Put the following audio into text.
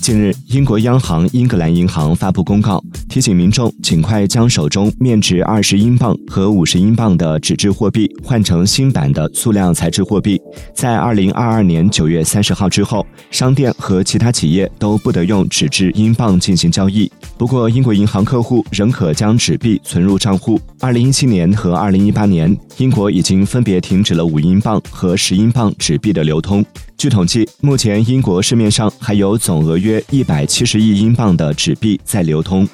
近日，英国央行英格兰银行发布公告，提醒民众尽快将手中面值二十英镑和五十英镑的纸质货币换成新版的塑料材质货币。在二零二二年九月三十号之后，商店和其他企业都不得用纸质英镑进行交易。不过，英国银行客户仍可将纸币存入账户。二零一七年和二零一八年，英国已经分别停止了五英镑和十英镑纸币的流通。据统计，目前英国市面上还有总额约一百七十亿英镑的纸币在流通。